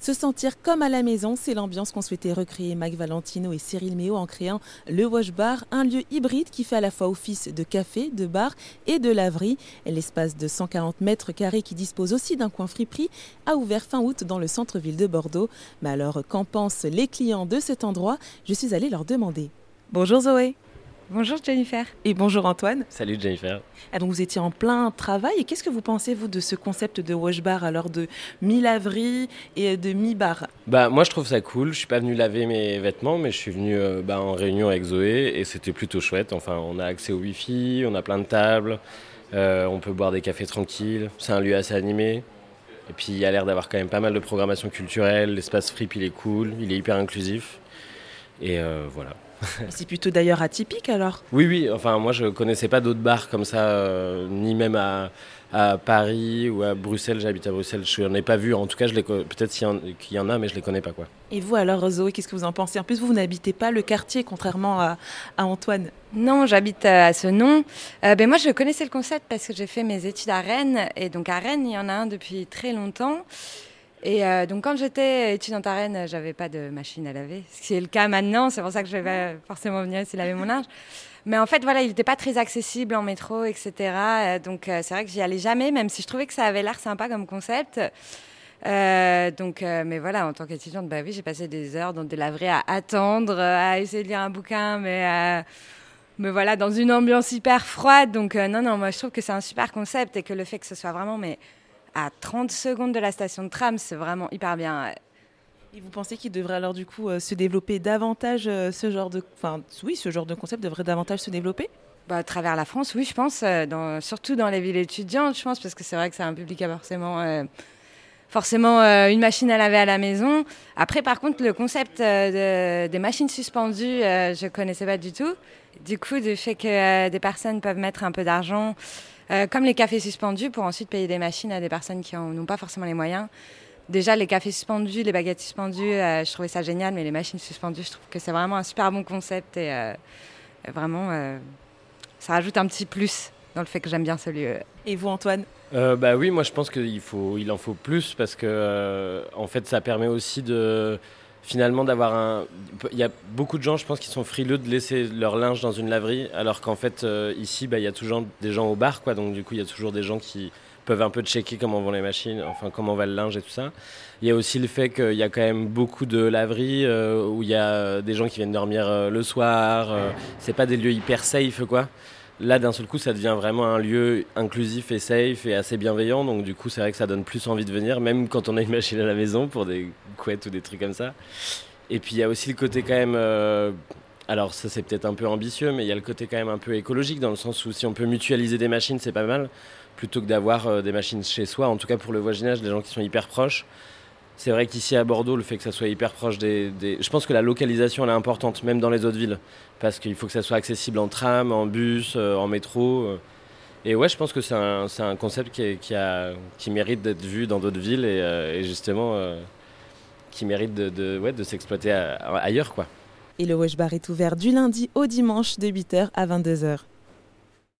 Se sentir comme à la maison, c'est l'ambiance qu'ont souhaité recréer Mac Valentino et Cyril Méo en créant le Wash Bar, un lieu hybride qui fait à la fois office de café, de bar et de laverie. L'espace de 140 mètres carrés qui dispose aussi d'un coin friperie a ouvert fin août dans le centre-ville de Bordeaux. Mais alors, qu'en pensent les clients de cet endroit? Je suis allée leur demander. Bonjour Zoé. Bonjour Jennifer. Et bonjour Antoine. Salut Jennifer. Ah, donc vous étiez en plein travail. Et qu'est-ce que vous pensez, vous, de ce concept de wash bar, alors de mi-laverie et de mi-bar? Bah moi je trouve ça cool. Je suis pas venu laver mes vêtements, mais je suis venu euh, bah, en réunion avec Zoé et c'était plutôt chouette. Enfin, on a accès au Wi-Fi, on a plein de tables, euh, on peut boire des cafés tranquilles. C'est un lieu assez animé. Et puis il y a l'air d'avoir quand même pas mal de programmation culturelle. L'espace frip il est cool, il est hyper inclusif. Et euh, voilà. C'est plutôt d'ailleurs atypique alors Oui, oui, enfin moi je connaissais pas d'autres bars comme ça, euh, ni même à, Paris ou à Bruxelles, j'habite à Bruxelles, je n'en ai pas vu, en tout cas peut-être qu'il y, en a mais je les connais pas quoi. Et vous alors Zoé, qu'est-ce que vous en pensez? En plus vous, n'habitez pas le quartier contrairement à, Antoine. Non, j'habite à ce nom. Euh, ben moi je connaissais le concept parce que j'ai fait mes études à Rennes et donc à Rennes il y en a un depuis très longtemps. Et euh, donc quand j'étais étudiante à Rennes, j'avais pas de machine à laver, ce qui est le cas maintenant. C'est pour ça que je vais forcément venir ici laver mon linge. Mais en fait, voilà, il n'était pas très accessible en métro, etc. Euh, donc euh, c'est vrai que j'y allais jamais, même si je trouvais que ça avait l'air sympa comme concept. donc, mais voilà, en tant qu'étudiante, bah oui, j'ai passé des heures dans des laveries à attendre, à essayer de lire un bouquin, mais mais voilà, dans une ambiance hyper froide. Donc non, non, moi je trouve que c'est un super concept et que le fait que ce soit vraiment mais à 30 secondes de la station de tram, c'est vraiment hyper bien. Et vous pensez qu'il devrait alors du coup euh, se développer davantage euh, ce genre de, enfin oui, ce genre de concept devrait davantage se développer? Bah, à travers la France, oui, je pense, euh, dans, surtout dans les villes étudiantes, je pense, parce que c'est vrai que c'est un public à forcément, forcément une machine à laver à la maison. Après, par contre, le concept des machines suspendues, je connaissais pas du tout. Du coup, du fait que des personnes peuvent mettre un peu d'argent euh, comme les cafés suspendus, pour ensuite payer des machines à des personnes qui n'ont pas forcément les moyens. Déjà, les cafés suspendus, les baguettes suspendues, euh, je trouvais ça génial, mais les machines suspendues, je trouve que c'est vraiment un super bon concept et euh, vraiment, ça rajoute un petit plus dans le fait que j'aime bien ce lieu. Et vous, Antoine? Bah oui, moi je pense qu'il faut, il en faut plus parce que en fait ça permet aussi de finalement d'avoir un. Il y a beaucoup de gens, je pense, qui sont frileux de laisser leur linge dans une laverie, alors qu'en fait, euh, ici, bah, il y a toujours des gens au bar, quoi. Donc, du coup, il y a toujours des gens qui peuvent un peu checker comment vont les machines, enfin, comment va le linge et tout ça. Il y a aussi le fait qu'il y a quand même beaucoup de laveries euh, où il y a des gens qui viennent dormir euh, le soir. c'est pas des lieux hyper safe, quoi. Là, d'un seul coup, ça devient vraiment un lieu inclusif et safe et assez bienveillant. Donc, du coup, c'est vrai que ça donne plus envie de venir, même quand on a une machine à la maison pour des couettes ou des trucs comme ça. Et puis, il y a aussi le côté quand même. Euh, alors, ça, c'est peut-être un peu ambitieux, mais il y a le côté quand même un peu écologique dans le sens où si on peut mutualiser des machines, c'est pas mal, plutôt que d'avoir euh, des machines chez soi. En tout cas, pour le voisinage, des gens qui sont hyper proches. C'est vrai qu'ici à Bordeaux, le fait que ça soit hyper proche des, Je pense que la localisation elle est importante, même dans les autres villes. Parce qu'il faut que ça soit accessible en tram, en bus, euh, en métro. Euh. Et ouais, je pense que c'est un, concept qui, qui, mérite d'être vu dans d'autres villes et, euh, justement qui mérite de, de, ouais, de s'exploiter ailleurs. quoi. Et le Wesh Bar est ouvert du lundi au dimanche de 8h à 22h.